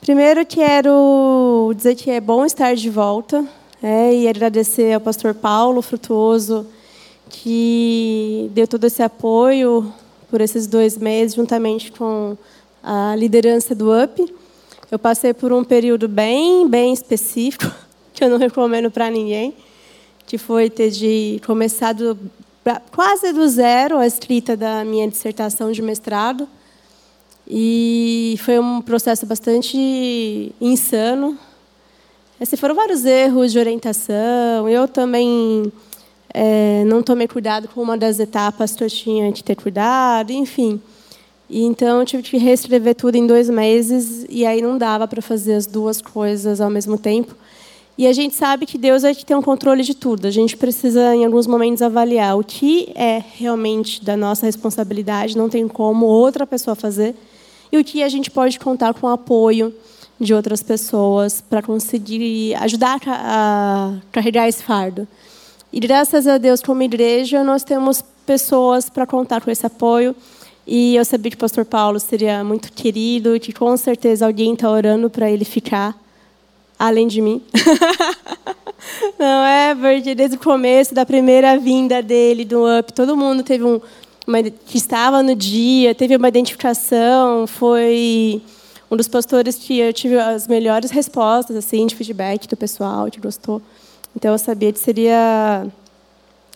Primeiro, quero dizer que é bom estar de volta é, e agradecer ao pastor Paulo Frutuoso, que deu todo esse apoio por esses dois meses, juntamente com a liderança do UP. Eu passei por um período bem, bem específico, que eu não recomendo para ninguém, que foi ter de começado quase do zero a escrita da minha dissertação de mestrado. E foi um processo bastante insano. Esses foram vários erros de orientação. Eu também é, não tomei cuidado com uma das etapas que eu tinha que ter cuidado, enfim. E, então, eu tive que reescrever tudo em dois meses, e aí não dava para fazer as duas coisas ao mesmo tempo. E a gente sabe que Deus é que tem um controle de tudo. A gente precisa, em alguns momentos, avaliar o que é realmente da nossa responsabilidade, não tem como outra pessoa fazer, e o que a gente pode contar com o apoio de outras pessoas para conseguir ajudar a carregar esse fardo. E graças a Deus, como igreja, nós temos pessoas para contar com esse apoio. E eu sabia que o pastor Paulo seria muito querido que com certeza alguém está orando para ele ficar, além de mim. Não é? Porque desde o começo da primeira vinda dele do UP, todo mundo teve um, uma, que estava no dia, teve uma identificação, foi um dos pastores que eu tive as melhores respostas assim de feedback do pessoal que gostou. Então eu sabia que seria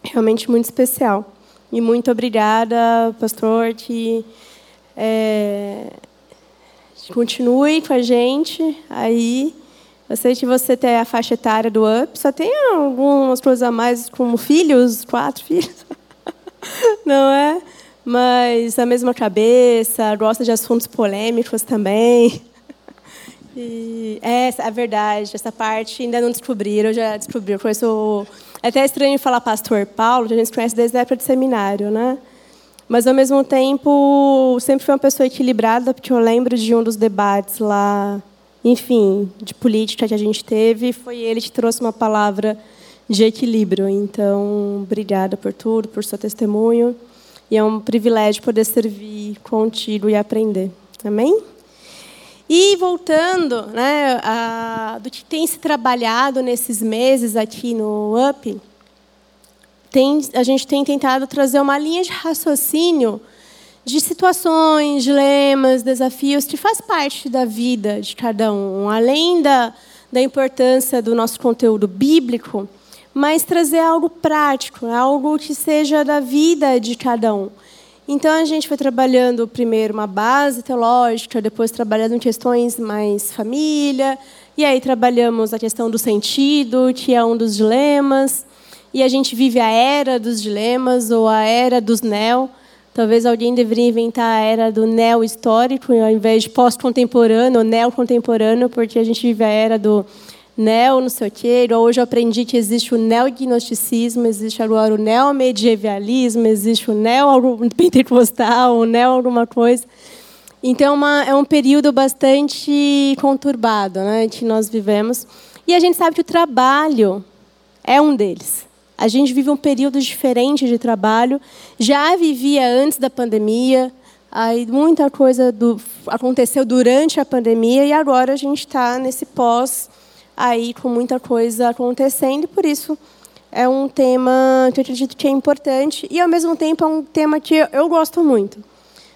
realmente muito especial. E muito obrigada, pastor, que é, continue com a gente aí. Eu sei que você tem a faixa etária do UP, só tem algumas coisas a mais, como filhos, quatro filhos. Não é? Mas a mesma cabeça, gosta de assuntos polêmicos também. E é, é verdade, essa parte ainda não descobriram, já descobri. Eu conheço, é até estranho falar pastor Paulo, que a gente conhece desde a época de seminário, né? Mas, ao mesmo tempo, sempre foi uma pessoa equilibrada, porque eu lembro de um dos debates lá, enfim, de política que a gente teve, foi ele que trouxe uma palavra de equilíbrio. Então, obrigada por tudo, por seu testemunho. E é um privilégio poder servir contigo e aprender. Amém? E voltando né, a, do que tem se trabalhado nesses meses aqui no UP, tem, a gente tem tentado trazer uma linha de raciocínio de situações, dilemas, desafios que faz parte da vida de cada um, além da, da importância do nosso conteúdo bíblico, mas trazer algo prático, algo que seja da vida de cada um. Então a gente foi trabalhando primeiro uma base teológica, depois trabalhando questões mais família, e aí trabalhamos a questão do sentido, que é um dos dilemas, e a gente vive a era dos dilemas ou a era dos neo. Talvez alguém deveria inventar a era do neo histórico ao invés de pós-contemporâneo neo-contemporâneo, porque a gente vive a era do neo não sei o quê. Hoje eu aprendi que existe o neognosticismo, existe agora o neomedievalismo, existe o neo-pentecostal, o neo alguma coisa. Então, é uma, é um período bastante conturbado né, que nós vivemos. E a gente sabe que o trabalho é um deles. A gente vive um período diferente de trabalho. Já vivia antes da pandemia. Aí muita coisa do, aconteceu durante a pandemia e agora a gente está nesse pós aí com muita coisa acontecendo, e por isso é um tema que eu acredito que é importante e, ao mesmo tempo, é um tema que eu gosto muito.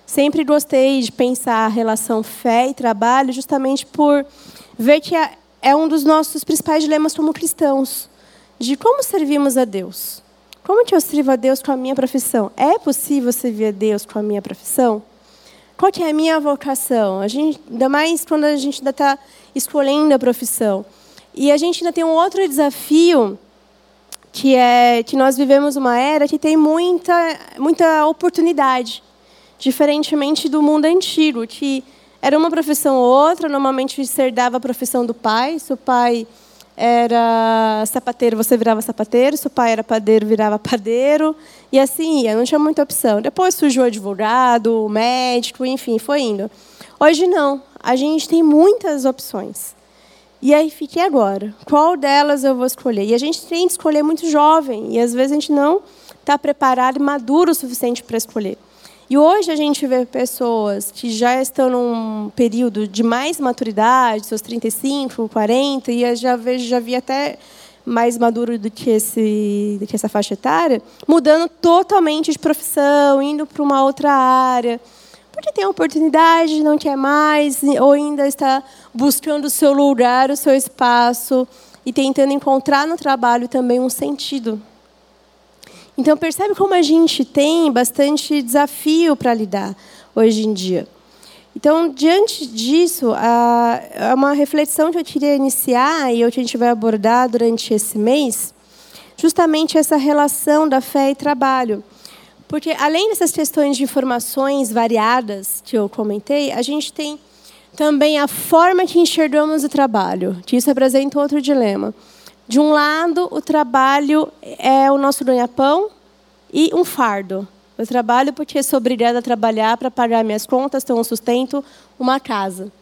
Sempre gostei de pensar a relação fé e trabalho, justamente por ver que é, é um dos nossos principais dilemas como cristãos, de como servimos a Deus. Como que eu sirvo a Deus com a minha profissão? É possível servir a Deus com a minha profissão? Qual que é a minha vocação? A gente, ainda mais quando a gente ainda está escolhendo a profissão. E a gente ainda tem um outro desafio, que é que nós vivemos uma era que tem muita, muita oportunidade, diferentemente do mundo antigo, que era uma profissão ou outra, normalmente herdava a profissão do pai, se o pai era sapateiro, você virava sapateiro, se o pai era padeiro, virava padeiro, e assim ia, não tinha muita opção. Depois surgiu advogado, médico, enfim, foi indo. Hoje não, a gente tem muitas opções. E aí fiquei agora. Qual delas eu vou escolher? E a gente tem que escolher muito jovem. E às vezes a gente não está preparado e maduro o suficiente para escolher. E hoje a gente vê pessoas que já estão num período de mais maturidade, seus 35, 40, e eu já vejo, já vi até mais maduro do que, esse, do que essa faixa etária, mudando totalmente de profissão, indo para uma outra área. Porque tem a oportunidade, não quer mais, ou ainda está buscando o seu lugar, o seu espaço, e tentando encontrar no trabalho também um sentido. Então, percebe como a gente tem bastante desafio para lidar hoje em dia. Então, diante disso, é uma reflexão que eu queria iniciar e que a gente vai abordar durante esse mês, justamente essa relação da fé e trabalho. Porque, além dessas questões de informações variadas que eu comentei, a gente tem também a forma que enxergamos o trabalho, que isso representa outro dilema. De um lado, o trabalho é o nosso ganha-pão e um fardo. Eu trabalho porque sou obrigada a trabalhar para pagar minhas contas, ter um sustento, uma casa.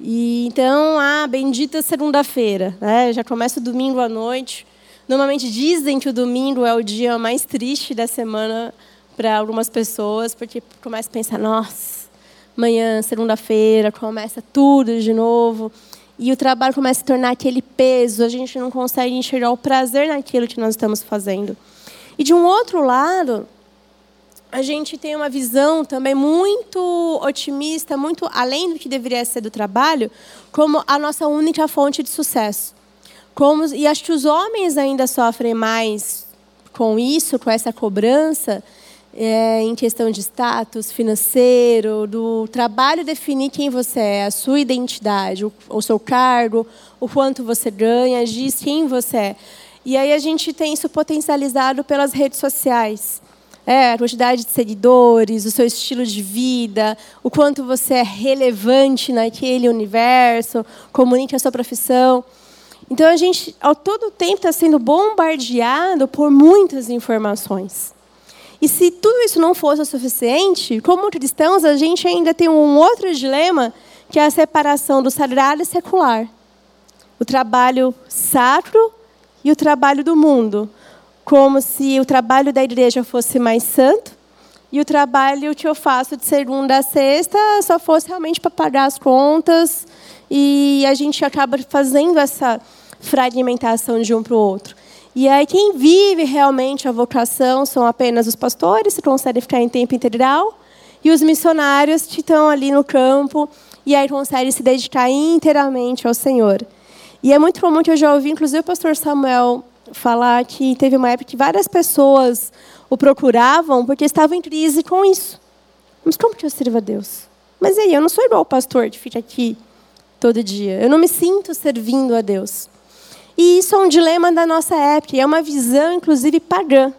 E então, a ah, bendita segunda-feira, né? Já começa o domingo à noite. Normalmente dizem que o domingo é o dia mais triste da semana para algumas pessoas, porque começa a pensar, nossa, amanhã, segunda-feira, começa tudo de novo. E o trabalho começa a se tornar aquele peso, a gente não consegue enxergar o prazer naquilo que nós estamos fazendo. E de um outro lado, a gente tem uma visão também muito otimista, muito além do que deveria ser do trabalho, como a nossa única fonte de sucesso. Como, e acho que os homens ainda sofrem mais com isso, com essa cobrança, é, em questão de status financeiro, do trabalho definir quem você é, a sua identidade, o, o seu cargo, o quanto você ganha, diz quem você é. E aí a gente tem isso potencializado pelas redes sociais. É, a quantidade de seguidores, o seu estilo de vida, o quanto você é relevante naquele universo, comunica a sua profissão. Então a gente, ao todo tempo, está sendo bombardeado por muitas informações. E se tudo isso não fosse o suficiente, como cristãos, a gente ainda tem um outro dilema, que é a separação do sagrado e secular. O trabalho sacro e o trabalho do mundo, como se o trabalho da igreja fosse mais santo e o trabalho que eu faço de segunda a sexta só fosse realmente para pagar as contas e a gente acaba fazendo essa fragmentação de um para o outro. E aí quem vive realmente a vocação são apenas os pastores, que conseguem ficar em tempo integral, e os missionários que estão ali no campo e aí conseguem se dedicar inteiramente ao Senhor. E é muito comum que eu já ouvi, inclusive o pastor Samuel falar que teve uma época que várias pessoas o procuravam porque estavam em crise com isso. Mas como que eu sirvo a Deus? Mas aí, eu não sou igual o pastor que fica aqui todo dia. Eu não me sinto servindo a Deus. E isso é um dilema da nossa época, e é uma visão, inclusive, pagã.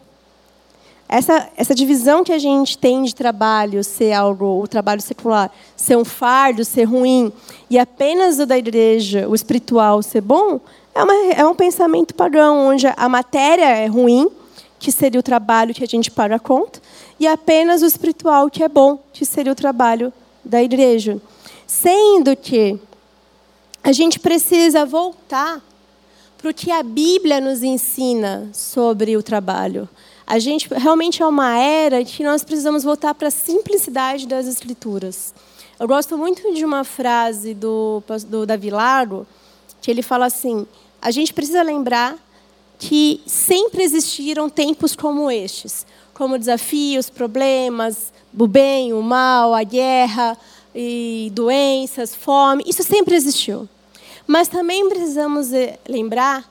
Essa, essa divisão que a gente tem de trabalho ser algo, o trabalho secular, ser um fardo, ser ruim, e apenas o da igreja, o espiritual, ser bom, é, uma, é um pensamento pagão, onde a matéria é ruim, que seria o trabalho que a gente paga a conta, e apenas o espiritual, que é bom, que seria o trabalho da igreja. Sendo que a gente precisa voltar para o que a Bíblia nos ensina sobre o trabalho. A gente realmente é uma era que nós precisamos voltar para a simplicidade das escrituras. Eu gosto muito de uma frase do, do Davi Largo, que ele fala assim: a gente precisa lembrar que sempre existiram tempos como estes, como desafios, problemas, o bem, o mal, a guerra, e doenças, fome, isso sempre existiu. Mas também precisamos eh, lembrar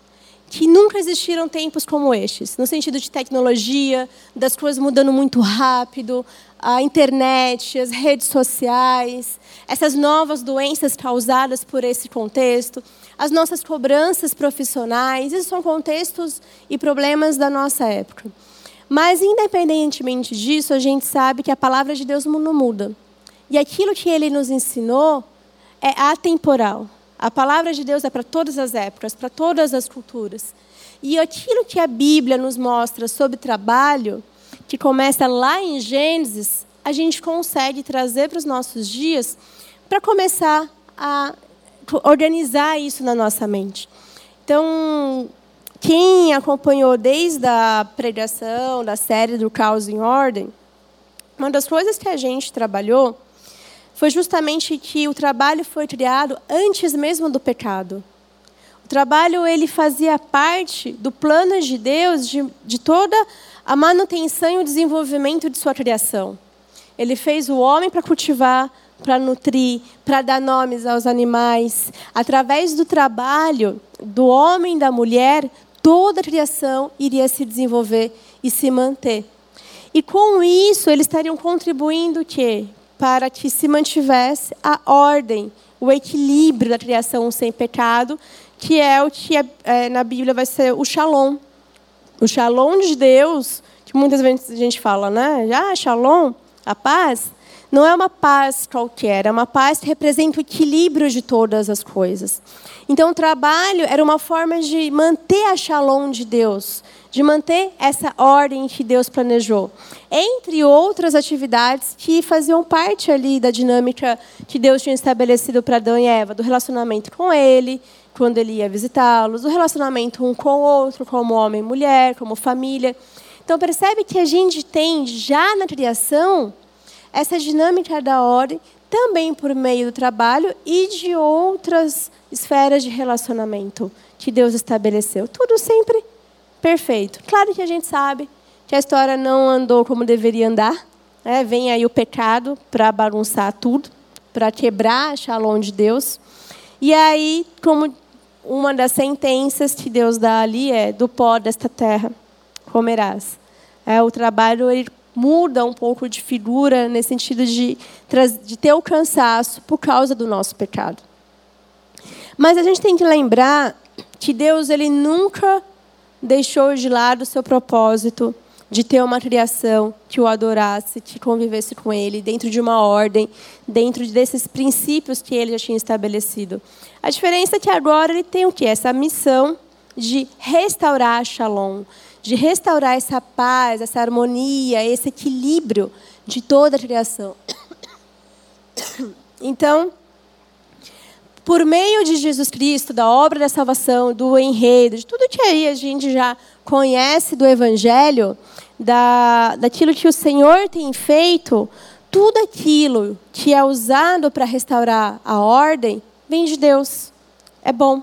que nunca existiram tempos como estes, no sentido de tecnologia, das coisas mudando muito rápido, a internet, as redes sociais, essas novas doenças causadas por esse contexto, as nossas cobranças profissionais, esses são contextos e problemas da nossa época. Mas, independentemente disso, a gente sabe que a palavra de Deus não muda. E aquilo que ele nos ensinou é atemporal. A palavra de Deus é para todas as épocas, para todas as culturas. E aquilo que a Bíblia nos mostra sobre trabalho, que começa lá em Gênesis, a gente consegue trazer para os nossos dias para começar a organizar isso na nossa mente. Então, quem acompanhou desde a pregação da série do Caos em Ordem, uma das coisas que a gente trabalhou foi justamente que o trabalho foi criado antes mesmo do pecado. O trabalho ele fazia parte do plano de Deus de, de toda a manutenção e o desenvolvimento de sua criação. Ele fez o homem para cultivar, para nutrir, para dar nomes aos animais. Através do trabalho do homem e da mulher, toda a criação iria se desenvolver e se manter. E com isso, eles estariam contribuindo o quê? Para que se mantivesse a ordem, o equilíbrio da criação sem pecado, que é o que é, é, na Bíblia vai ser o shalom. O shalom de Deus, que muitas vezes a gente fala, né? Ah, shalom, a paz, não é uma paz qualquer, é uma paz que representa o equilíbrio de todas as coisas. Então, o trabalho era uma forma de manter a shalom de Deus, de manter essa ordem que Deus planejou. Entre outras atividades que faziam parte ali da dinâmica que Deus tinha estabelecido para Adão e Eva, do relacionamento com ele, quando ele ia visitá-los, do relacionamento um com o outro, como homem e mulher, como família. Então, percebe que a gente tem já na criação essa dinâmica da ordem também por meio do trabalho e de outras esferas de relacionamento que Deus estabeleceu. Tudo sempre perfeito. Claro que a gente sabe que a história não andou como deveria andar. Né? Vem aí o pecado para bagunçar tudo, para quebrar a shalom de Deus. E aí, como uma das sentenças que Deus dá ali é do pó desta terra comerás. É, o trabalho ele muda um pouco de figura nesse sentido de, de ter o cansaço por causa do nosso pecado. Mas a gente tem que lembrar que Deus ele nunca deixou de lado o seu propósito de ter uma criação que o adorasse, que convivesse com ele, dentro de uma ordem, dentro desses princípios que ele já tinha estabelecido. A diferença é que agora ele tem o quê? Essa missão de restaurar a Shalom, de restaurar essa paz, essa harmonia, esse equilíbrio de toda a criação. Então, por meio de Jesus Cristo, da obra da salvação, do enredo, de tudo que aí a gente já conhece do Evangelho, da, daquilo que o Senhor tem feito, tudo aquilo que é usado para restaurar a ordem, vem de Deus. É bom.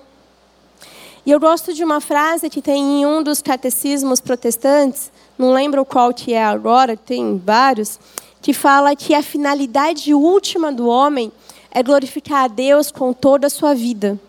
E eu gosto de uma frase que tem em um dos catecismos protestantes, não lembro qual que é agora, tem vários, que fala que a finalidade última do homem é glorificar a Deus com toda a sua vida.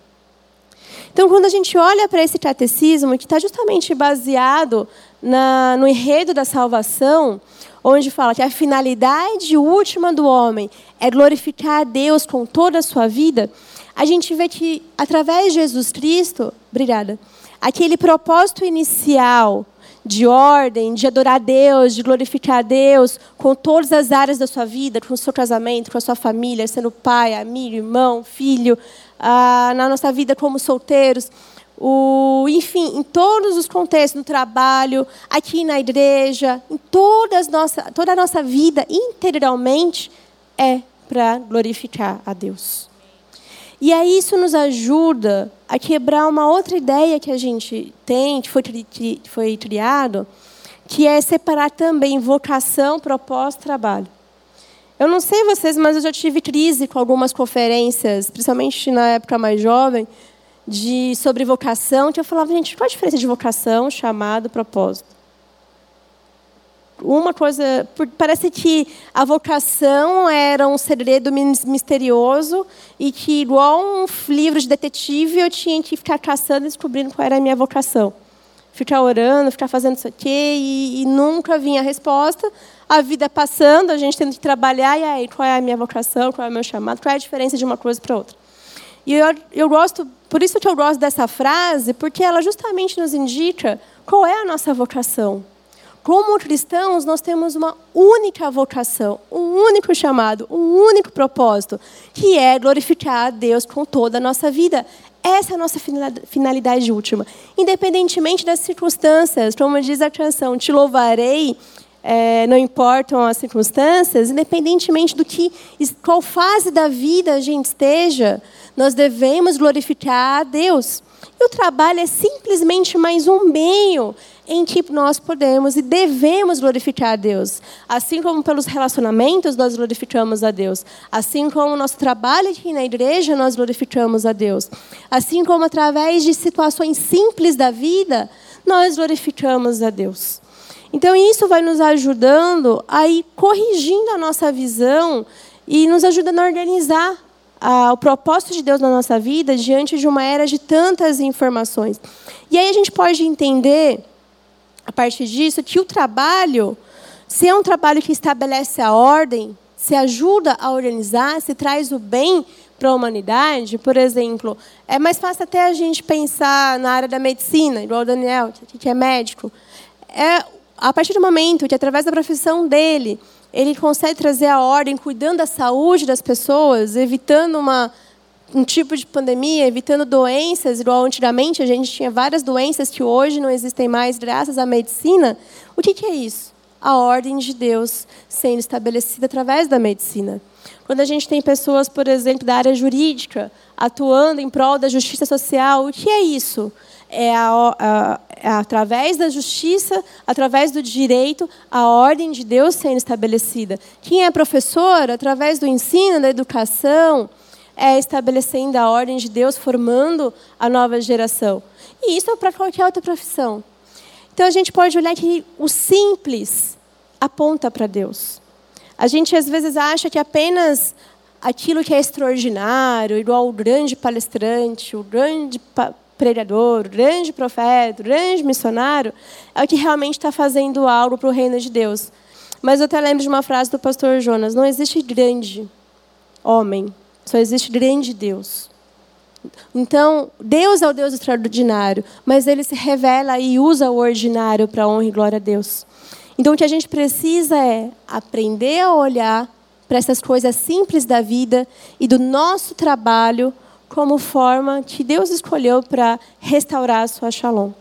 Então, quando a gente olha para esse catecismo, que está justamente baseado na, no enredo da salvação, onde fala que a finalidade última do homem é glorificar a Deus com toda a sua vida, a gente vê que, através de Jesus Cristo, obrigada, aquele propósito inicial de ordem, de adorar a Deus, de glorificar a Deus com todas as áreas da sua vida, com o seu casamento, com a sua família, sendo pai, amigo, irmão, filho, ah, na nossa vida como solteiros, o, enfim, em todos os contextos, no trabalho, aqui na igreja, em todas nossa, toda a nossa vida, integralmente, é para glorificar a Deus. E aí isso nos ajuda a quebrar uma outra ideia que a gente tem, que foi, que foi criado, que é separar também vocação, propósito, trabalho. Eu não sei vocês, mas eu já tive crise com algumas conferências, principalmente na época mais jovem, de sobre vocação, que eu falava, gente, qual a diferença de vocação, chamado, propósito? Uma coisa. Parece que a vocação era um segredo misterioso e que, igual um livro de detetive, eu tinha que ficar caçando e descobrindo qual era a minha vocação. Ficar orando, ficar fazendo isso aqui, e, e nunca vinha a resposta. A vida passando, a gente tendo que trabalhar, e aí, qual é a minha vocação, qual é o meu chamado, qual é a diferença de uma coisa para outra. E eu, eu gosto, por isso que eu gosto dessa frase, porque ela justamente nos indica qual é a nossa vocação. Como cristãos, nós temos uma única vocação, um único chamado, um único propósito, que é glorificar a Deus com toda a nossa vida. Essa é a nossa finalidade última. Independentemente das circunstâncias, como diz a canção, te louvarei é, não importam as circunstâncias, independentemente do que, qual fase da vida a gente esteja, nós devemos glorificar a Deus. E o trabalho é simplesmente mais um meio em que nós podemos e devemos glorificar a Deus. Assim como pelos relacionamentos nós glorificamos a Deus. Assim como o nosso trabalho aqui na igreja nós glorificamos a Deus. Assim como através de situações simples da vida nós glorificamos a Deus. Então isso vai nos ajudando a ir corrigindo a nossa visão e nos ajudando a organizar o propósito de Deus na nossa vida diante de uma era de tantas informações. E aí a gente pode entender a partir disso, que o trabalho, se é um trabalho que estabelece a ordem, se ajuda a organizar, se traz o bem para a humanidade, por exemplo, é mais fácil até a gente pensar na área da medicina, igual o Daniel, que é médico. É, a partir do momento que, através da profissão dele, ele consegue trazer a ordem, cuidando da saúde das pessoas, evitando uma um tipo de pandemia, evitando doenças, igual antigamente a gente tinha várias doenças que hoje não existem mais graças à medicina. O que, que é isso? A ordem de Deus sendo estabelecida através da medicina. Quando a gente tem pessoas, por exemplo, da área jurídica, atuando em prol da justiça social, o que é isso? É, a, a, é através da justiça, através do direito, a ordem de Deus sendo estabelecida. Quem é professor, através do ensino, da educação, é estabelecendo a ordem de Deus, formando a nova geração. E isso é para qualquer outra profissão. Então a gente pode olhar que o simples aponta para Deus. A gente às vezes acha que apenas aquilo que é extraordinário, igual o grande palestrante, o grande pregador, o grande profeta, o grande missionário, é o que realmente está fazendo algo para o reino de Deus. Mas eu até lembro de uma frase do pastor Jonas: não existe grande homem, só existe grande Deus. Então, Deus é o Deus extraordinário, mas ele se revela e usa o ordinário para honra e glória a Deus. Então, o que a gente precisa é aprender a olhar para essas coisas simples da vida e do nosso trabalho como forma que Deus escolheu para restaurar a sua shalom.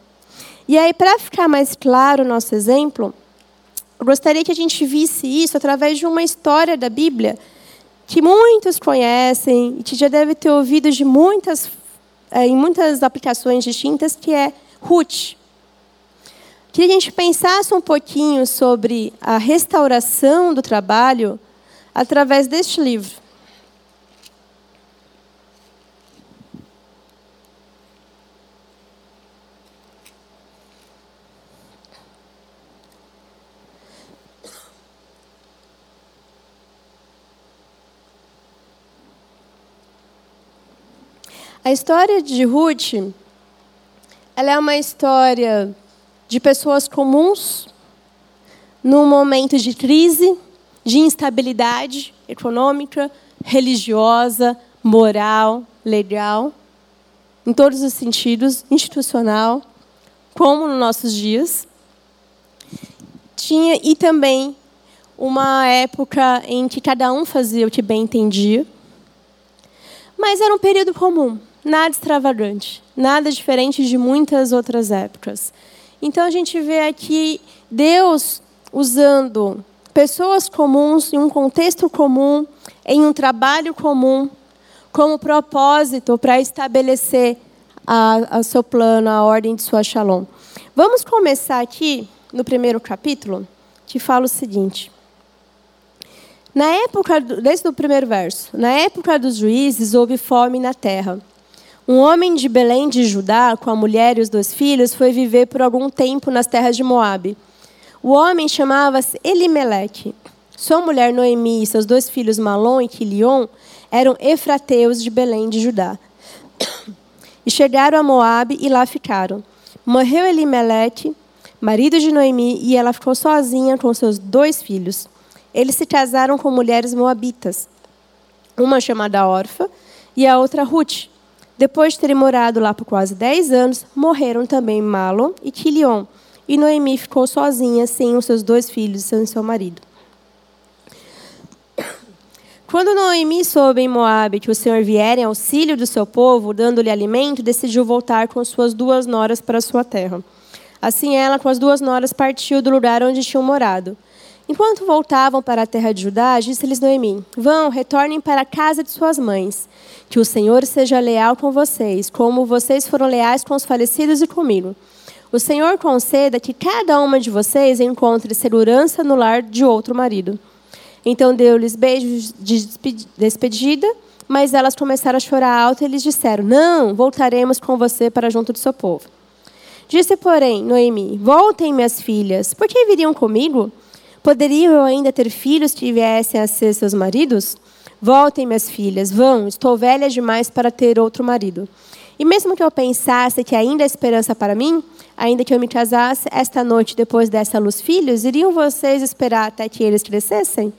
E aí, para ficar mais claro o nosso exemplo, eu gostaria que a gente visse isso através de uma história da Bíblia que muitos conhecem e que já deve ter ouvido de muitas, é, em muitas aplicações distintas, que é Ruth. Queria que a gente pensasse um pouquinho sobre a restauração do trabalho através deste livro. A história de Ruth, ela é uma história de pessoas comuns num momento de crise, de instabilidade econômica, religiosa, moral, legal, em todos os sentidos, institucional, como nos nossos dias. Tinha e também uma época em que cada um fazia o que bem entendia. Mas era um período comum nada extravagante, nada diferente de muitas outras épocas. Então a gente vê aqui Deus usando pessoas comuns em um contexto comum, em um trabalho comum, como propósito para estabelecer a seu plano, a ordem de sua shalom. Vamos começar aqui no primeiro capítulo, que fala o seguinte. Na época, desde o primeiro verso, na época dos juízes houve fome na terra. Um homem de Belém de Judá, com a mulher e os dois filhos, foi viver por algum tempo nas terras de Moabe. O homem chamava-se Elimeleque. Sua mulher Noemi e seus dois filhos Malom e Quilion eram efrateus de Belém de Judá. E chegaram a Moabe e lá ficaram. Morreu Elimeleque, marido de Noemi, e ela ficou sozinha com seus dois filhos. Eles se casaram com mulheres moabitas, uma chamada Orfa e a outra Ruth. Depois de terem morado lá por quase 10 anos, morreram também Malon e Quilion. E Noemi ficou sozinha, sem os seus dois filhos e sem seu marido. Quando Noemi soube em Moabe que o Senhor viera em auxílio do seu povo, dando-lhe alimento, decidiu voltar com suas duas noras para sua terra. Assim ela, com as duas noras, partiu do lugar onde tinham morado. Enquanto voltavam para a terra de Judá, disse-lhes Noemi: Vão, retornem para a casa de suas mães. Que o Senhor seja leal com vocês, como vocês foram leais com os falecidos e comigo. O Senhor conceda que cada uma de vocês encontre segurança no lar de outro marido. Então deu-lhes beijos de despedida, mas elas começaram a chorar alto e lhes disseram: Não, voltaremos com você para junto do seu povo. Disse, porém, Noemi: Voltem, minhas filhas, por que viriam comigo? Poderiam eu ainda ter filhos que viessem a ser seus maridos? Voltem, minhas filhas, vão, estou velha demais para ter outro marido. E mesmo que eu pensasse que ainda há esperança para mim, ainda que eu me casasse esta noite depois dessa luz filhos, iriam vocês esperar até que eles crescessem?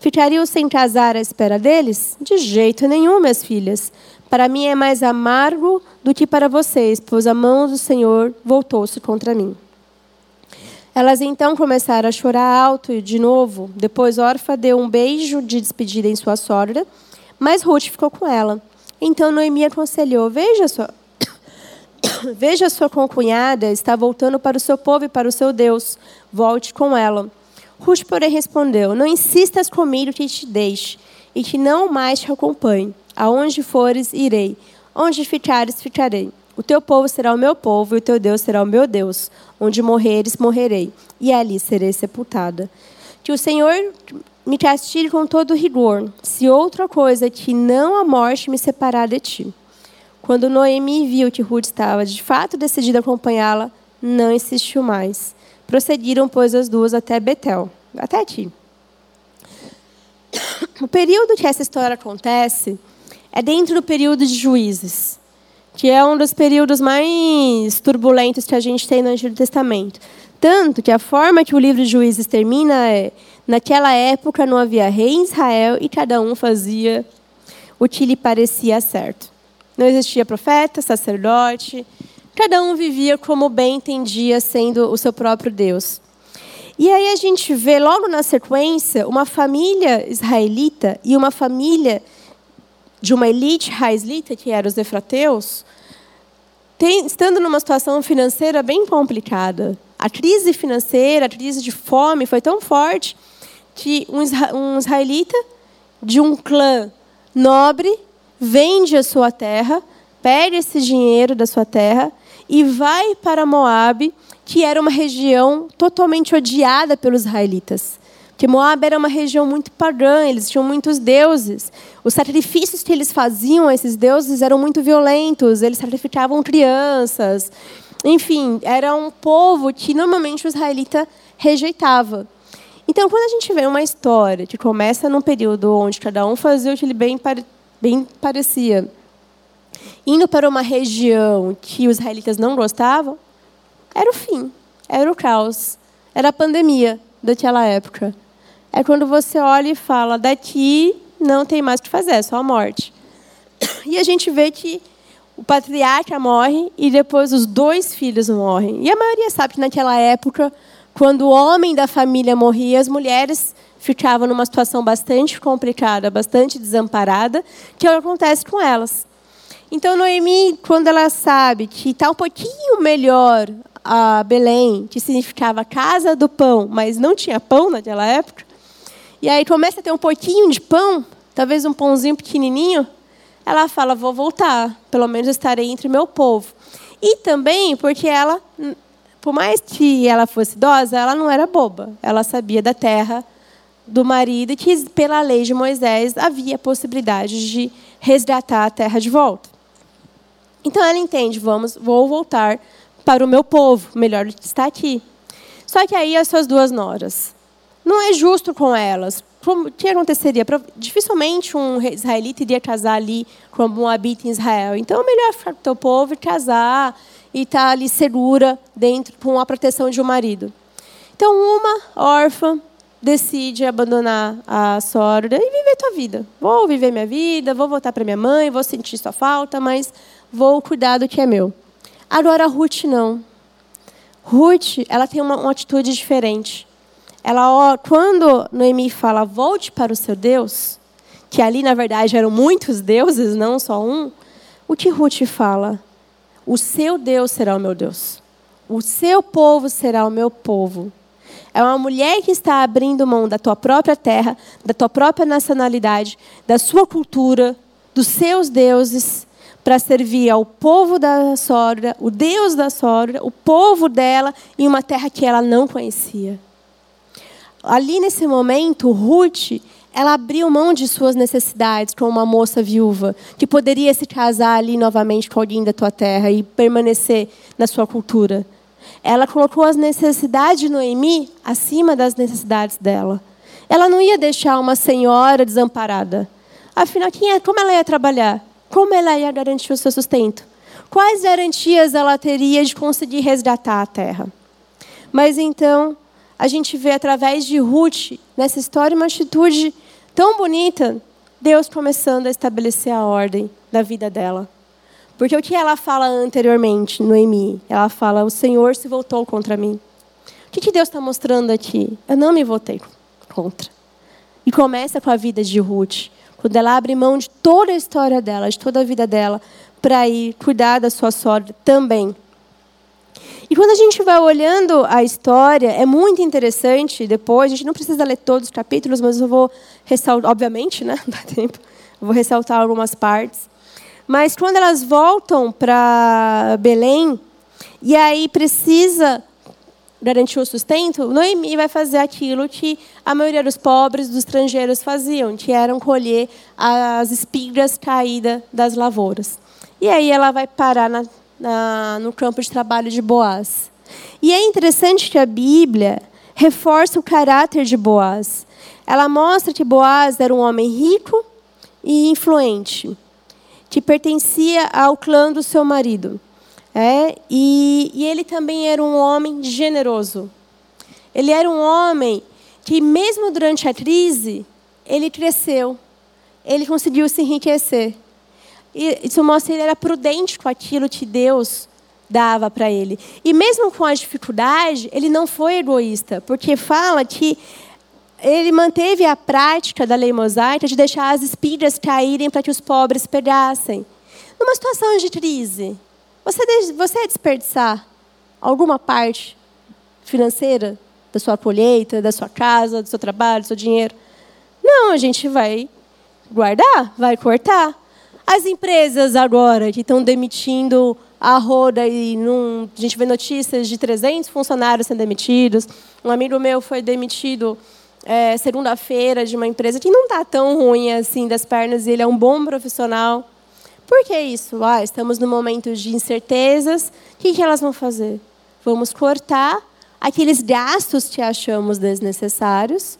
Ficariam sem casar à espera deles? De jeito nenhum, minhas filhas. Para mim é mais amargo do que para vocês, pois a mão do Senhor voltou-se contra mim. Elas então começaram a chorar alto e de novo. Depois Orfa deu um beijo de despedida em sua sogra, mas Ruth ficou com ela. Então Noemi aconselhou: Veja sua Veja sua concunhada está voltando para o seu povo e para o seu Deus. Volte com ela. Ruth, porém, respondeu: Não insistas comigo que te deixe e que não mais te acompanhe. Aonde fores, irei. Onde ficares, ficarei. O teu povo será o meu povo e o teu Deus será o meu Deus. Onde morreres, morrerei, e ali serei sepultada. Que o Senhor me castigue com todo rigor, se outra coisa que não a morte me separar de ti. Quando Noemi viu que Ruth estava de fato decidida a acompanhá-la, não insistiu mais. Prosseguiram, pois, as duas até Betel, até ti. O período que essa história acontece é dentro do período de juízes que é um dos períodos mais turbulentos que a gente tem no Antigo Testamento. Tanto que a forma que o livro de Juízes termina é: naquela época não havia rei em Israel e cada um fazia o que lhe parecia certo. Não existia profeta, sacerdote, cada um vivia como bem entendia, sendo o seu próprio Deus. E aí a gente vê logo na sequência uma família israelita e uma família de uma elite israelita, que eram os efrateus, tem, estando numa situação financeira bem complicada. A crise financeira, a crise de fome foi tão forte que um, um israelita de um clã nobre vende a sua terra, pega esse dinheiro da sua terra e vai para Moabe, que era uma região totalmente odiada pelos israelitas. Porque Moab era uma região muito pagã, eles tinham muitos deuses. Os sacrifícios que eles faziam a esses deuses eram muito violentos, eles sacrificavam crianças. Enfim, era um povo que normalmente o israelita rejeitava. Então, quando a gente vê uma história que começa num período onde cada um fazia o que ele bem, bem parecia, indo para uma região que os israelitas não gostavam, era o fim, era o caos, era a pandemia daquela época é quando você olha e fala: daqui não tem mais o que fazer, é só a morte. E a gente vê que o patriarca morre e depois os dois filhos morrem. E a maioria sabe que naquela época, quando o homem da família morria, as mulheres ficavam numa situação bastante complicada, bastante desamparada, que é o que acontece com elas. Então, Noemi, quando ela sabe que está um pouquinho melhor a Belém, que significava casa do pão, mas não tinha pão naquela época, e aí começa a ter um pouquinho de pão, talvez um pãozinho pequenininho, ela fala: vou voltar, pelo menos estarei entre meu povo. E também porque ela, por mais que ela fosse idosa, ela não era boba. Ela sabia da terra do marido que, pela lei de Moisés, havia a possibilidade de resgatar a terra de volta. Então ela entende: vamos, vou voltar para o meu povo, melhor do que estar aqui. Só que aí as suas duas noras, não é justo com elas. O que aconteceria? Dificilmente um israelita iria casar ali como um habita em Israel. Então, é melhor ficar com o teu povo e casar e estar tá ali segura dentro com a proteção de um marido. Então, uma órfã decide abandonar a sogra e viver tua vida. Vou viver minha vida, vou voltar para minha mãe, vou sentir sua falta, mas vou cuidar do que é meu. Agora, Ruth não. Ruth, ela tem uma, uma atitude diferente ela, quando Noemi fala, volte para o seu Deus, que ali na verdade eram muitos deuses, não só um, o que Ruth fala? O seu Deus será o meu Deus. O seu povo será o meu povo. É uma mulher que está abrindo mão da tua própria terra, da tua própria nacionalidade, da sua cultura, dos seus deuses, para servir ao povo da sogra, o Deus da sogra, o povo dela, em uma terra que ela não conhecia. Ali nesse momento, Ruth, ela abriu mão de suas necessidades como uma moça viúva, que poderia se casar ali novamente com alguém da tua terra e permanecer na sua cultura. Ela colocou as necessidades de Noemi acima das necessidades dela. Ela não ia deixar uma senhora desamparada. Afinal, quem é, como ela ia trabalhar? Como ela ia garantir o seu sustento? Quais garantias ela teria de conseguir resgatar a terra? Mas então, a gente vê através de Ruth, nessa história, uma atitude tão bonita, Deus começando a estabelecer a ordem da vida dela. Porque o que ela fala anteriormente, Noemi? Ela fala: O Senhor se voltou contra mim. O que, que Deus está mostrando aqui? Eu não me voltei contra. E começa com a vida de Ruth, quando ela abre mão de toda a história dela, de toda a vida dela, para ir cuidar da sua sogra também. E quando a gente vai olhando a história, é muito interessante depois, a gente não precisa ler todos os capítulos, mas eu vou ressaltar, obviamente, né? Não dá tempo. Eu vou ressaltar algumas partes. Mas quando elas voltam para Belém, e aí precisa garantir o sustento, Noemi vai fazer aquilo que a maioria dos pobres, dos estrangeiros faziam, que eram colher as espigas caídas das lavouras. E aí ela vai parar na, na, no campo de trabalho de Boaz. E é interessante que a Bíblia reforça o caráter de Boaz. Ela mostra que Boaz era um homem rico e influente, que pertencia ao clã do seu marido. É, e, e ele também era um homem generoso. Ele era um homem que, mesmo durante a crise, ele cresceu, ele conseguiu se enriquecer. Isso mostra que ele era prudente com aquilo que Deus dava para ele. E mesmo com a dificuldade, ele não foi egoísta, porque fala que ele manteve a prática da lei mosaica de deixar as espigas caírem para que os pobres pegassem. Numa situação de crise, você, você desperdiçar alguma parte financeira da sua colheita, da sua casa, do seu trabalho, do seu dinheiro? Não, a gente vai guardar, vai cortar. As empresas agora que estão demitindo a roda e num, a gente vê notícias de 300 funcionários sendo demitidos. Um amigo meu foi demitido é, segunda-feira de uma empresa que não está tão ruim assim das pernas e ele é um bom profissional. Por que isso? Ah, estamos num momento de incertezas. O que, que elas vão fazer? Vamos cortar aqueles gastos que achamos desnecessários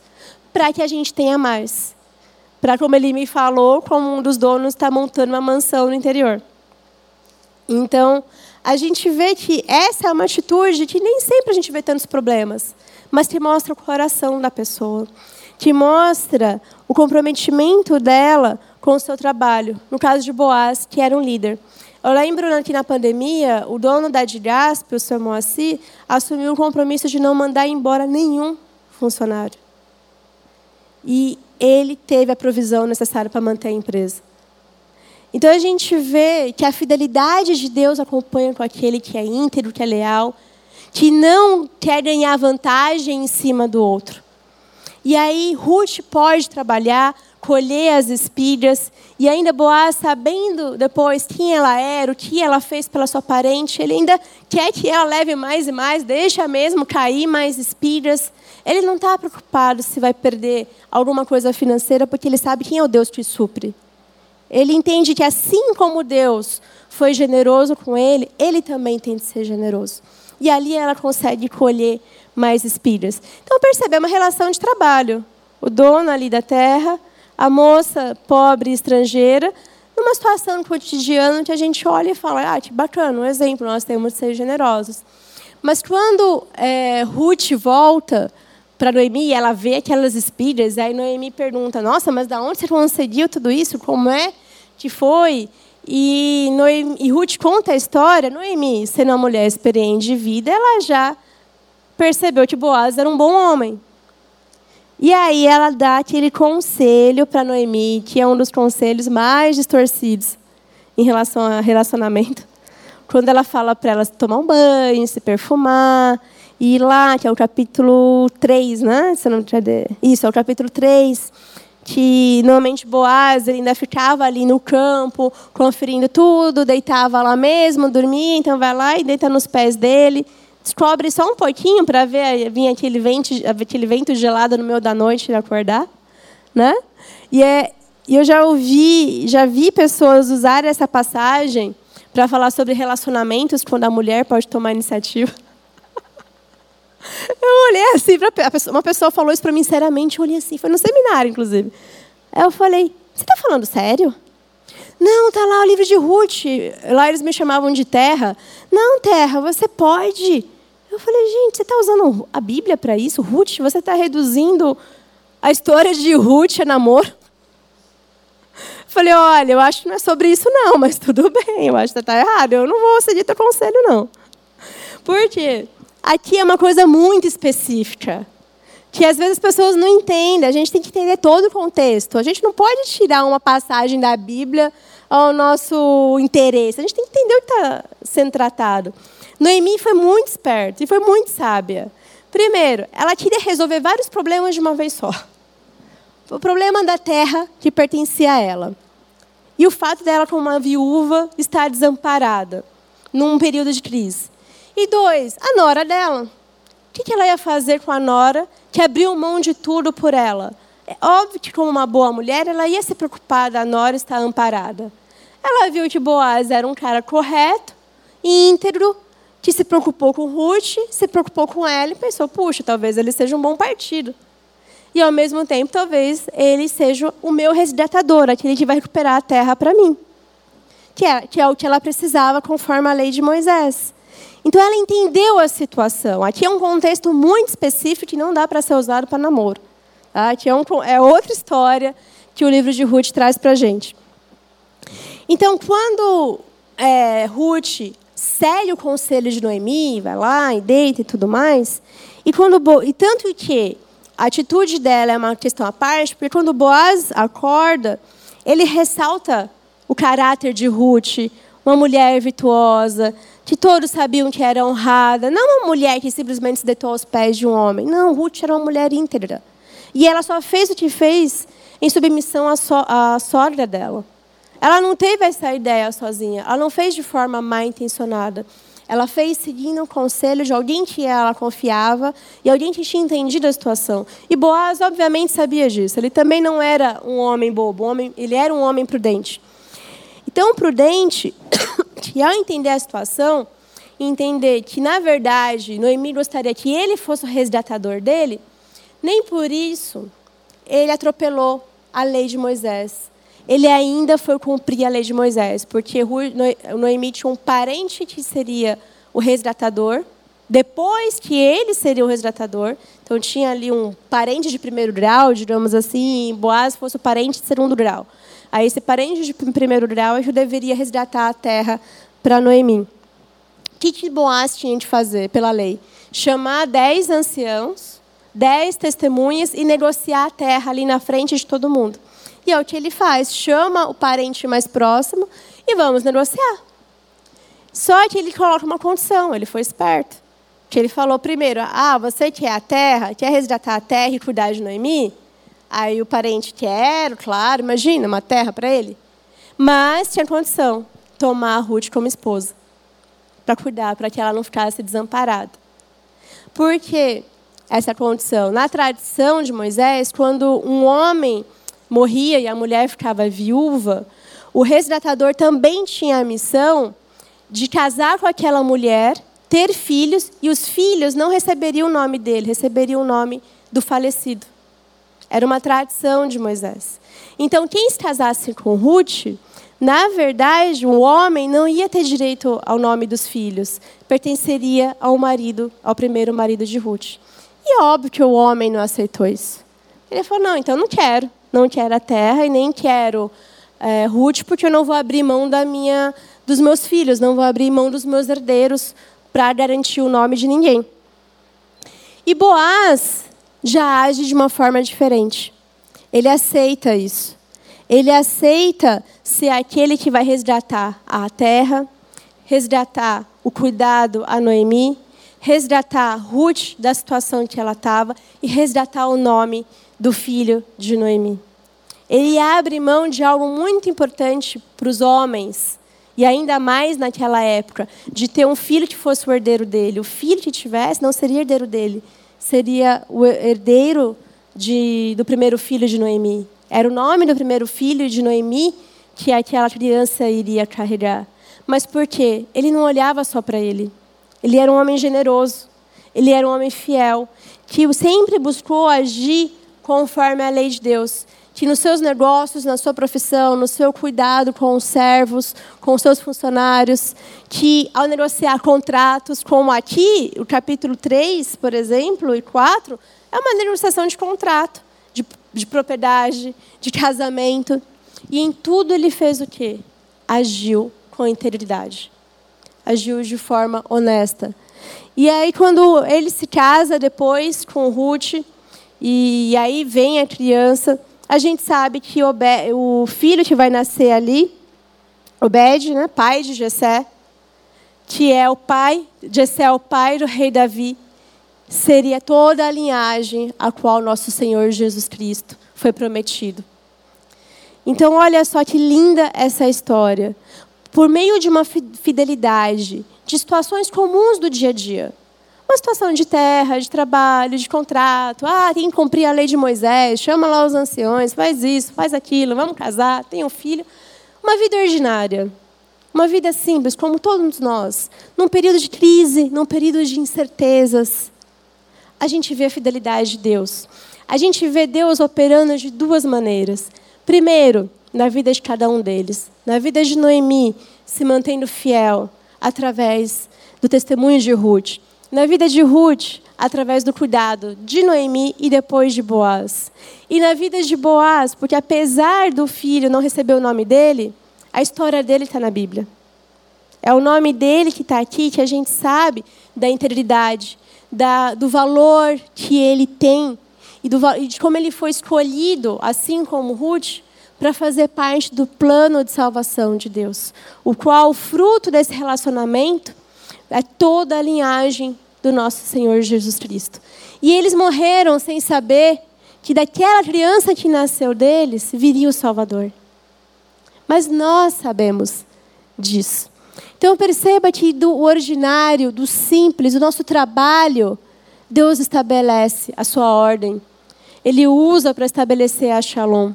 para que a gente tenha mais para, como ele me falou, como um dos donos está montando uma mansão no interior. Então, a gente vê que essa é uma atitude que nem sempre a gente vê tantos problemas, mas que mostra o coração da pessoa, que mostra o comprometimento dela com o seu trabalho. No caso de Boaz, que era um líder. Eu lembro que na pandemia, o dono da Digasp, o seu Moacir, assumiu o compromisso de não mandar embora nenhum funcionário. E ele teve a provisão necessária para manter a empresa. Então a gente vê que a fidelidade de Deus acompanha com aquele que é íntegro, que é leal, que não quer ganhar vantagem em cima do outro. E aí Ruth pode trabalhar, colher as espigas, e ainda Boaz, sabendo depois quem ela era, o que ela fez pela sua parente, ele ainda quer que ela leve mais e mais, deixa mesmo cair mais espigas. Ele não está preocupado se vai perder alguma coisa financeira, porque ele sabe quem é o Deus que supre. Ele entende que assim como Deus foi generoso com ele, ele também tem de ser generoso. E ali ela consegue colher mais espigas. Então percebe, é uma relação de trabalho. O dono ali da terra, a moça pobre estrangeira, numa situação cotidiana que a gente olha e fala, ah, que bacana, um exemplo, nós temos de ser generosos. Mas quando é, Ruth volta para Noemi ela vê aquelas espigas, aí Noemi pergunta: Nossa, mas da onde você conseguiu tudo isso? Como é que foi? E, Noemi, e Ruth conta a história. Noemi, sendo uma mulher experiente de vida, ela já percebeu que Boaz era um bom homem. E aí ela dá aquele conselho para Noemi, que é um dos conselhos mais distorcidos em relação a relacionamento. quando ela fala para ela tomar um banho, se perfumar, e lá, que é o capítulo 3, né? Se não Isso, é o capítulo 3 que normalmente Boaz ele ainda ficava ali no campo, conferindo tudo, deitava lá mesmo, dormia, então vai lá e deita nos pés dele, descobre só um pouquinho para ver vir aquele vento, aquele vento gelado no meio da noite e acordar, né? E é, eu já ouvi, já vi pessoas usarem essa passagem para falar sobre relacionamentos quando a mulher pode tomar iniciativa. Eu olhei assim, pra, uma pessoa falou isso para mim seriamente, eu olhei assim, foi no seminário, inclusive. Aí eu falei, você está falando sério? Não, tá lá o livro de Ruth. Lá eles me chamavam de Terra. Não, Terra, você pode. Eu falei, gente, você está usando a Bíblia para isso? Ruth, você está reduzindo a história de Ruth a namoro? Falei, olha, eu acho que não é sobre isso não, mas tudo bem, eu acho que você está errado. Eu não vou seguir teu conselho, não. Por quê? Aqui é uma coisa muito específica, que às vezes as pessoas não entendem. A gente tem que entender todo o contexto. A gente não pode tirar uma passagem da Bíblia ao nosso interesse. A gente tem que entender o que está sendo tratado. Noemi foi muito esperta e foi muito sábia. Primeiro, ela queria resolver vários problemas de uma vez só. O problema da terra que pertencia a ela. E o fato dela, como uma viúva, estar desamparada num período de crise. E dois, a nora dela. O que ela ia fazer com a nora que abriu mão de tudo por ela? É óbvio que, como uma boa mulher, ela ia se preocupar da nora estar amparada. Ela viu que Boaz era um cara correto, íntegro, que se preocupou com Ruth, se preocupou com ela e pensou: puxa, talvez ele seja um bom partido. E, ao mesmo tempo, talvez ele seja o meu resgatador, aquele que vai recuperar a terra para mim. Que é, que é o que ela precisava conforme a lei de Moisés. Então ela entendeu a situação. Aqui é um contexto muito específico que não dá para ser usado para namoro. Tá? Aqui é, um, é outra história que o livro de Ruth traz para a gente. Então, quando é, Ruth segue o conselho de Noemi, vai lá e deita e tudo mais, e, quando, e tanto que a atitude dela é uma questão à parte, porque quando Boaz acorda, ele ressalta o caráter de Ruth, uma mulher virtuosa, que todos sabiam que era honrada. Não uma mulher que simplesmente se deitou aos pés de um homem. Não, Ruth era uma mulher íntegra. E ela só fez o que fez em submissão à, so à sogra dela. Ela não teve essa ideia sozinha. Ela não fez de forma mal intencionada. Ela fez seguindo o conselho de alguém que ela confiava e alguém que tinha entendido a situação. E Boaz, obviamente, sabia disso. Ele também não era um homem bobo, um homem, ele era um homem prudente. Então, prudente que ao entender a situação, entender que, na verdade, Noemi gostaria que ele fosse o resgatador dele, nem por isso ele atropelou a lei de Moisés. Ele ainda foi cumprir a lei de Moisés, porque Noemi tinha um parente que seria o resgatador, depois que ele seria o resgatador. Então tinha ali um parente de primeiro grau, digamos assim, e Boaz fosse o parente de segundo grau. Aí esse parente de primeiro grau é que deveria resgatar a terra para Noemi. O que, que Boaz tinha de fazer pela lei? Chamar dez anciãos, dez testemunhas e negociar a terra ali na frente de todo mundo. E é o que ele faz: chama o parente mais próximo e vamos negociar. Só que ele coloca uma condição, ele foi esperto. Que ele falou primeiro: ah, você quer a terra, quer resgatar a terra e cuidar de Noemi? Aí o parente quer, claro, imagina, uma terra para ele. Mas tinha condição, tomar a Ruth como esposa, para cuidar, para que ela não ficasse desamparada. Por que essa condição? Na tradição de Moisés, quando um homem morria e a mulher ficava viúva, o resgatador também tinha a missão de casar com aquela mulher, ter filhos, e os filhos não receberiam o nome dele, receberiam o nome do falecido. Era uma tradição de Moisés. Então, quem se casasse com Ruth, na verdade, o homem não ia ter direito ao nome dos filhos, pertenceria ao marido, ao primeiro marido de Ruth. E é óbvio que o homem não aceitou isso. Ele falou: não, então não quero, não quero a terra e nem quero é, Ruth, porque eu não vou abrir mão da minha, dos meus filhos, não vou abrir mão dos meus herdeiros para garantir o nome de ninguém. E Boaz já age de uma forma diferente. Ele aceita isso. Ele aceita ser aquele que vai resgatar a terra, resgatar o cuidado a Noemi, resgatar Ruth da situação que ela estava e resgatar o nome do filho de Noemi. Ele abre mão de algo muito importante para os homens, e ainda mais naquela época, de ter um filho que fosse o herdeiro dele. O filho que tivesse não seria herdeiro dele, seria o herdeiro de, do primeiro filho de Noemi. Era o nome do primeiro filho de Noemi que aquela criança iria carregar. Mas por quê? Ele não olhava só para ele. Ele era um homem generoso. Ele era um homem fiel, que sempre buscou agir conforme a lei de Deus. Que nos seus negócios, na sua profissão, no seu cuidado com os servos, com os seus funcionários, que ao negociar contratos, como aqui, o capítulo 3, por exemplo, e 4, é uma negociação de contrato, de, de propriedade, de casamento. E em tudo ele fez o quê? Agiu com integridade. Agiu de forma honesta. E aí, quando ele se casa depois com Ruth, e aí vem a criança, a gente sabe que o filho que vai nascer ali, Obed, né, pai de Jessé, que é o pai, Jessé é o pai do rei Davi, seria toda a linhagem a qual nosso Senhor Jesus Cristo foi prometido. Então, olha só que linda essa história. Por meio de uma fidelidade, de situações comuns do dia a dia. Uma situação de terra, de trabalho, de contrato. Ah, tem que cumprir a lei de Moisés, chama lá os anciões, faz isso, faz aquilo, vamos casar, tem um filho. Uma vida ordinária. Uma vida simples, como todos nós. Num período de crise, num período de incertezas a gente vê a fidelidade de Deus. A gente vê Deus operando de duas maneiras. Primeiro, na vida de cada um deles. Na vida de Noemi, se mantendo fiel através do testemunho de Ruth. Na vida de Ruth, através do cuidado de Noemi e depois de Boaz. E na vida de Boaz, porque apesar do filho não receber o nome dele, a história dele está na Bíblia. É o nome dele que está aqui, que a gente sabe da integridade, da, do valor que ele tem e, do, e de como ele foi escolhido, assim como Ruth, para fazer parte do plano de salvação de Deus, o qual fruto desse relacionamento é toda a linhagem do nosso Senhor Jesus Cristo. E eles morreram sem saber que daquela criança que nasceu deles viria o Salvador. Mas nós sabemos disso. Então perceba que do ordinário, do simples, do nosso trabalho, Deus estabelece a sua ordem. Ele usa para estabelecer a Shalom.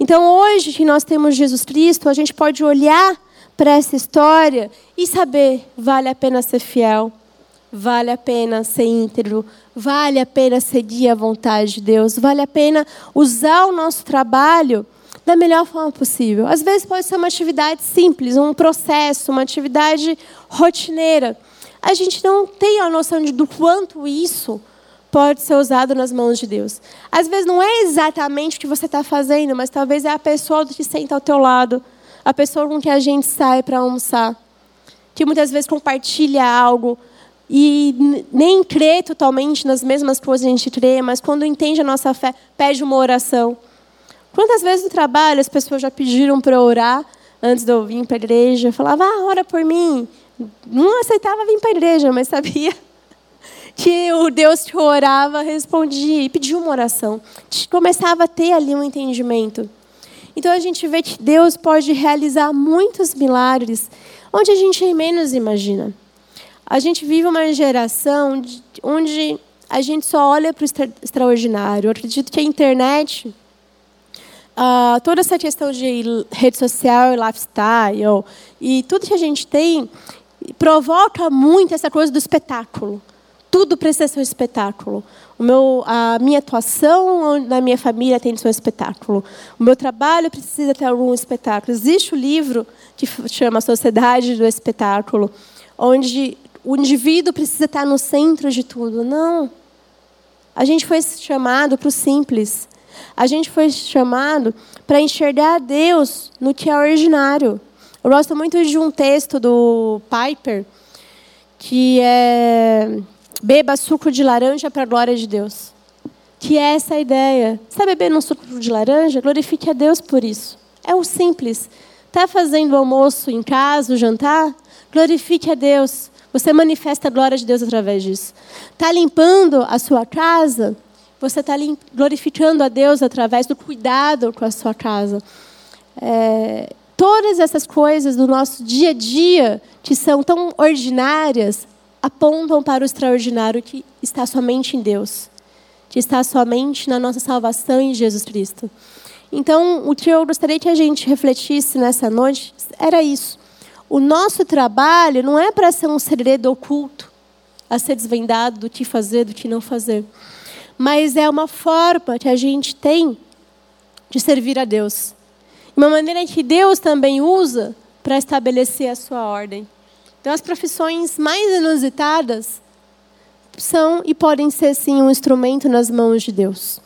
Então hoje que nós temos Jesus Cristo, a gente pode olhar para essa história e saber, vale a pena ser fiel, vale a pena ser íntegro, vale a pena seguir a vontade de Deus, vale a pena usar o nosso trabalho da melhor forma possível. Às vezes pode ser uma atividade simples, um processo, uma atividade rotineira. A gente não tem a noção de do quanto isso pode ser usado nas mãos de Deus. Às vezes não é exatamente o que você está fazendo, mas talvez é a pessoa que senta ao teu lado, a pessoa com que a gente sai para almoçar, que muitas vezes compartilha algo e nem crê totalmente nas mesmas coisas que a gente crê, mas quando entende a nossa fé, pede uma oração. Quantas vezes no trabalho as pessoas já pediram para orar antes de eu vir para a igreja? Falava, ah, ora por mim. Não aceitava vir para a igreja, mas sabia que o Deus que orava respondia e pedia uma oração. Começava a ter ali um entendimento. Então a gente vê que Deus pode realizar muitos milagres onde a gente menos imagina. A gente vive uma geração onde a gente só olha para o extraordinário. Eu acredito que a internet uh, toda essa questão de rede social e lifestyle e tudo que a gente tem provoca muito essa coisa do espetáculo. Tudo precisa ser um espetáculo. Meu, a minha atuação na minha família tem um espetáculo. O meu trabalho precisa ter algum espetáculo. Existe o um livro que chama Sociedade do Espetáculo, onde o indivíduo precisa estar no centro de tudo. Não. A gente foi chamado para o simples. A gente foi chamado para enxergar Deus no que é ordinário. Eu gosto muito de um texto do Piper, que é Beba suco de laranja para a glória de Deus. Que é essa ideia. Está bebendo um suco de laranja? Glorifique a Deus por isso. É o simples. Está fazendo almoço em casa, jantar? Glorifique a Deus. Você manifesta a glória de Deus através disso. Está limpando a sua casa? Você está glorificando a Deus através do cuidado com a sua casa. É, todas essas coisas do nosso dia a dia, que são tão ordinárias, apontam para o extraordinário que está somente em Deus, que está somente na nossa salvação em Jesus Cristo. Então, o que eu gostaria que a gente refletisse nessa noite era isso. O nosso trabalho não é para ser um segredo oculto a ser desvendado do que fazer, do que não fazer. Mas é uma forma que a gente tem de servir a Deus. Uma maneira que Deus também usa para estabelecer a sua ordem. Então, as profissões mais inusitadas são e podem ser, sim, um instrumento nas mãos de Deus.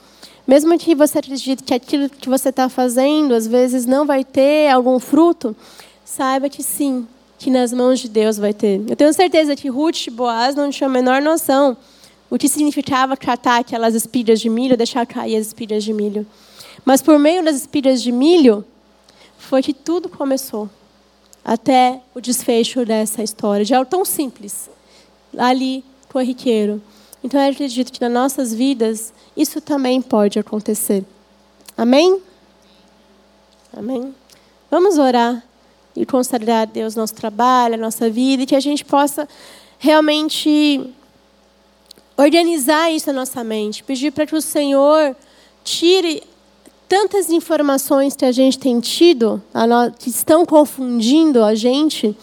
Mesmo que você acredite que aquilo que você está fazendo, às vezes, não vai ter algum fruto, saiba que sim, que nas mãos de Deus vai ter. Eu tenho certeza que Ruth e Boaz não tinham a menor noção o que significava tratar aquelas espigas de milho, deixar cair as espigas de milho. Mas por meio das espigas de milho, foi que tudo começou. Até o desfecho dessa história, de algo tão simples, ali corriqueiro. Então eu acredito que nas nossas vidas, isso também pode acontecer. Amém? Amém? Vamos orar e consagrar a Deus nosso trabalho, a nossa vida, e que a gente possa realmente organizar isso na nossa mente, pedir para que o Senhor tire tantas informações que a gente tem tido, que estão confundindo a gente,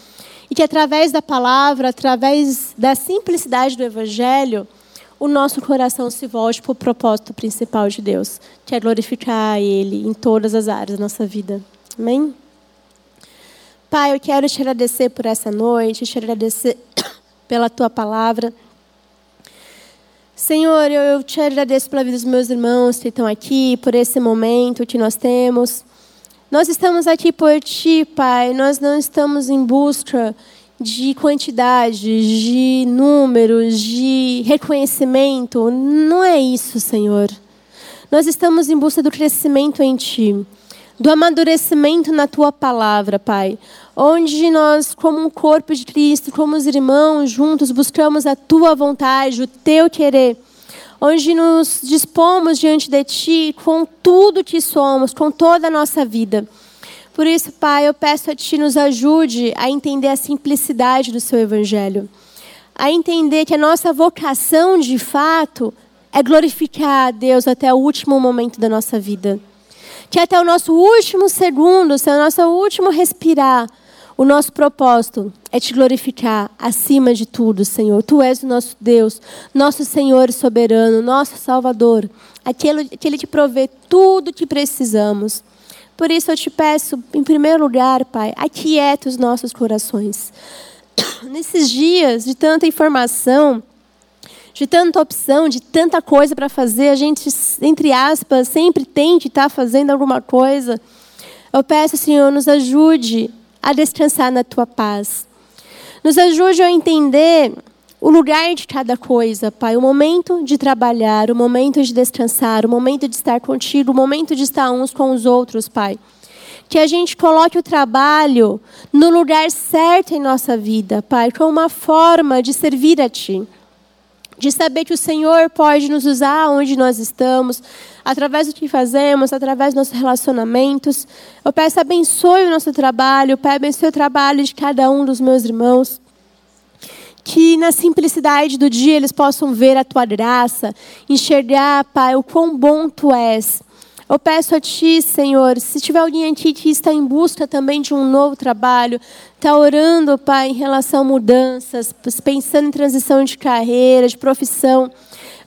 e que através da palavra, através da simplicidade do Evangelho, o nosso coração se volte para o propósito principal de Deus, que é glorificar Ele em todas as áreas da nossa vida. Amém? Pai, eu quero te agradecer por essa noite, te agradecer pela tua palavra. Senhor, eu te agradeço pela vida dos meus irmãos que estão aqui, por esse momento que nós temos. Nós estamos aqui por ti, Pai. Nós não estamos em busca de quantidade, de números, de reconhecimento. Não é isso, Senhor. Nós estamos em busca do crescimento em ti do amadurecimento na tua palavra, Pai. Onde nós, como um corpo de Cristo, como os irmãos juntos, buscamos a tua vontade, o teu querer. Onde nos dispomos diante de ti com tudo que somos, com toda a nossa vida. Por isso, Pai, eu peço a Ti nos ajude a entender a simplicidade do Seu Evangelho, a entender que a nossa vocação, de fato, é glorificar a Deus até o último momento da nossa vida que até o nosso último segundo, se é o nosso último respirar, o nosso propósito é te glorificar acima de tudo, Senhor. Tu és o nosso Deus, nosso Senhor soberano, nosso Salvador, aquele, que provê tudo que precisamos. Por isso eu te peço, em primeiro lugar, Pai, aquieta os nossos corações. Nesses dias de tanta informação, de tanta opção, de tanta coisa para fazer, a gente, entre aspas, sempre tente estar tá fazendo alguma coisa. Eu peço, Senhor, nos ajude a descansar na tua paz. Nos ajude a entender o lugar de cada coisa, Pai. O momento de trabalhar, o momento de descansar, o momento de estar contigo, o momento de estar uns com os outros, Pai. Que a gente coloque o trabalho no lugar certo em nossa vida, Pai, como uma forma de servir a Ti de saber que o Senhor pode nos usar onde nós estamos, através do que fazemos, através dos nossos relacionamentos. Eu peço abençoe o nosso trabalho, Pai, abençoe o trabalho de cada um dos meus irmãos. Que na simplicidade do dia eles possam ver a tua graça, enxergar, Pai, o quão bom tu és eu peço a Ti, Senhor, se tiver alguém aqui que está em busca também de um novo trabalho, está orando, Pai, em relação a mudanças, pensando em transição de carreira, de profissão,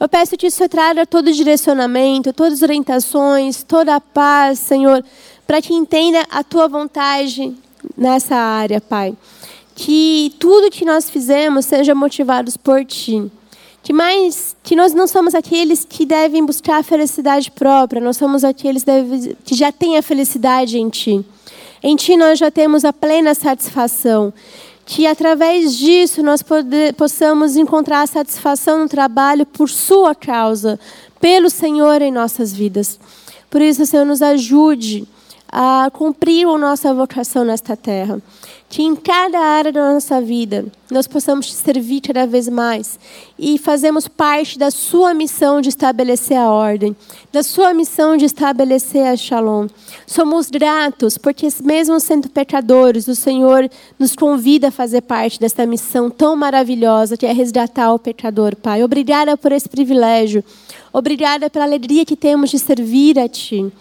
eu peço a Ti, Senhor, traga todo o direcionamento, todas as orientações, toda a paz, Senhor, para que entenda a Tua vontade nessa área, Pai. Que tudo que nós fizemos seja motivado por Ti que mais que nós não somos aqueles que devem buscar a felicidade própria, nós somos aqueles que já têm a felicidade em Ti. Em Ti nós já temos a plena satisfação. Que através disso nós possamos encontrar a satisfação no trabalho por Sua causa, pelo Senhor em nossas vidas. Por isso, Senhor, nos ajude a cumprir a nossa vocação nesta terra. Que em cada área da nossa vida nós possamos te servir cada vez mais e fazemos parte da sua missão de estabelecer a ordem, da sua missão de estabelecer a shalom. Somos gratos porque, mesmo sendo pecadores, o Senhor nos convida a fazer parte dessa missão tão maravilhosa que é resgatar o pecador, Pai. Obrigada por esse privilégio. Obrigada pela alegria que temos de servir a Ti.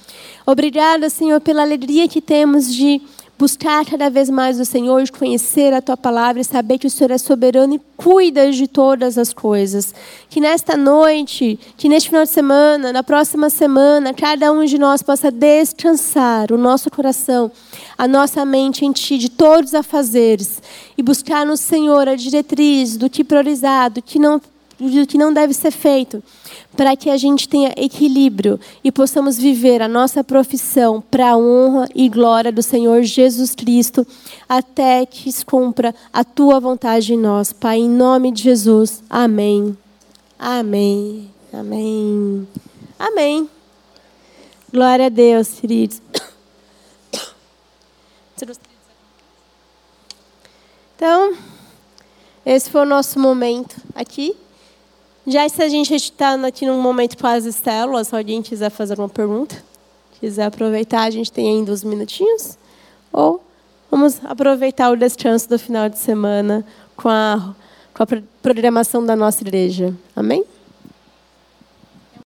Obrigada, Senhor, pela alegria que temos de buscar cada vez mais o Senhor, de conhecer a tua palavra e saber que o Senhor é soberano e cuida de todas as coisas. Que nesta noite, que neste final de semana, na próxima semana, cada um de nós possa descansar o nosso coração, a nossa mente em ti, de todos os afazeres, e buscar no Senhor a diretriz do que priorizar, do que não, do que não deve ser feito para que a gente tenha equilíbrio e possamos viver a nossa profissão para a honra e glória do Senhor Jesus Cristo, até que se cumpra a tua vontade em nós. Pai, em nome de Jesus. Amém. Amém. Amém. Amém. Glória a Deus, queridos. Então, esse foi o nosso momento aqui. Já se a gente está aqui num momento com as células, se alguém quiser fazer alguma pergunta, quiser aproveitar, a gente tem ainda uns minutinhos. Ou vamos aproveitar o descanso do final de semana com a, com a programação da nossa igreja. Amém?